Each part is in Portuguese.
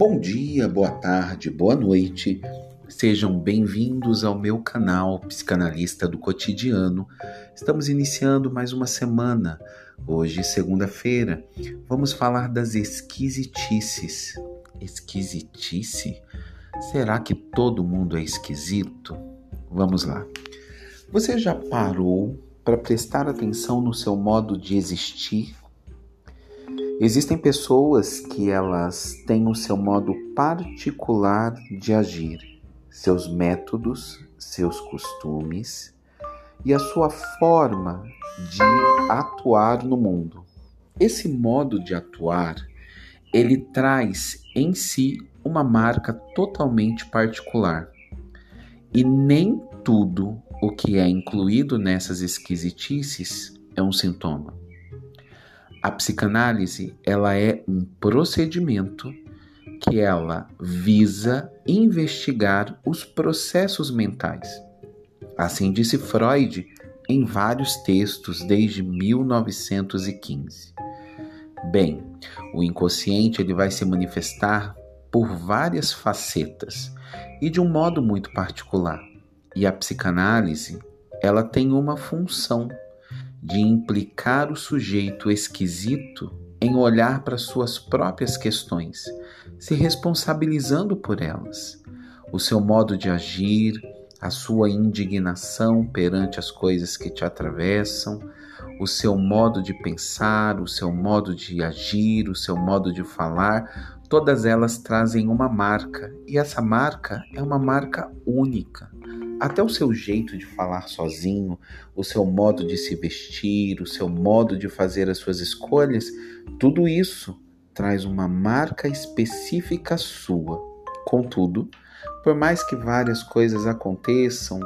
Bom dia, boa tarde, boa noite. Sejam bem-vindos ao meu canal Psicanalista do Cotidiano. Estamos iniciando mais uma semana. Hoje, segunda-feira, vamos falar das esquisitices. Esquisitice? Será que todo mundo é esquisito? Vamos lá. Você já parou para prestar atenção no seu modo de existir Existem pessoas que elas têm o seu modo particular de agir, seus métodos, seus costumes e a sua forma de atuar no mundo. Esse modo de atuar, ele traz em si uma marca totalmente particular. E nem tudo o que é incluído nessas esquisitices é um sintoma. A psicanálise, ela é um procedimento que ela visa investigar os processos mentais. Assim disse Freud em vários textos desde 1915. Bem, o inconsciente ele vai se manifestar por várias facetas e de um modo muito particular. E a psicanálise, ela tem uma função de implicar o sujeito esquisito em olhar para suas próprias questões, se responsabilizando por elas. O seu modo de agir, a sua indignação perante as coisas que te atravessam, o seu modo de pensar, o seu modo de agir, o seu modo de falar, todas elas trazem uma marca e essa marca é uma marca única. Até o seu jeito de falar sozinho, o seu modo de se vestir, o seu modo de fazer as suas escolhas, tudo isso traz uma marca específica sua. Contudo, por mais que várias coisas aconteçam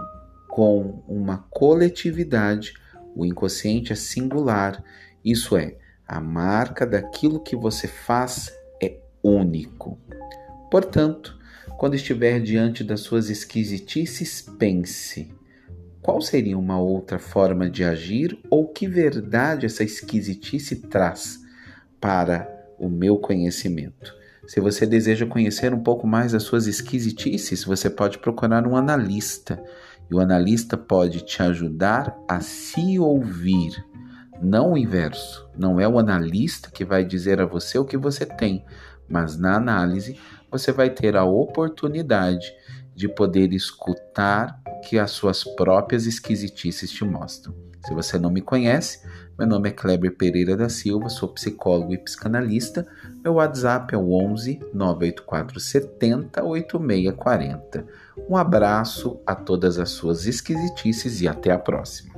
com uma coletividade, o inconsciente é singular, isso é, a marca daquilo que você faz é único. Portanto, quando estiver diante das suas esquisitices, pense: qual seria uma outra forma de agir ou que verdade essa esquisitice traz para o meu conhecimento? Se você deseja conhecer um pouco mais das suas esquisitices, você pode procurar um analista. E o analista pode te ajudar a se ouvir, não o inverso. Não é o analista que vai dizer a você o que você tem, mas na análise você vai ter a oportunidade de poder escutar que as suas próprias esquisitices te mostram. Se você não me conhece, meu nome é Kleber Pereira da Silva, sou psicólogo e psicanalista. Meu WhatsApp é o 11 984 70 8640. Um abraço a todas as suas esquisitices e até a próxima.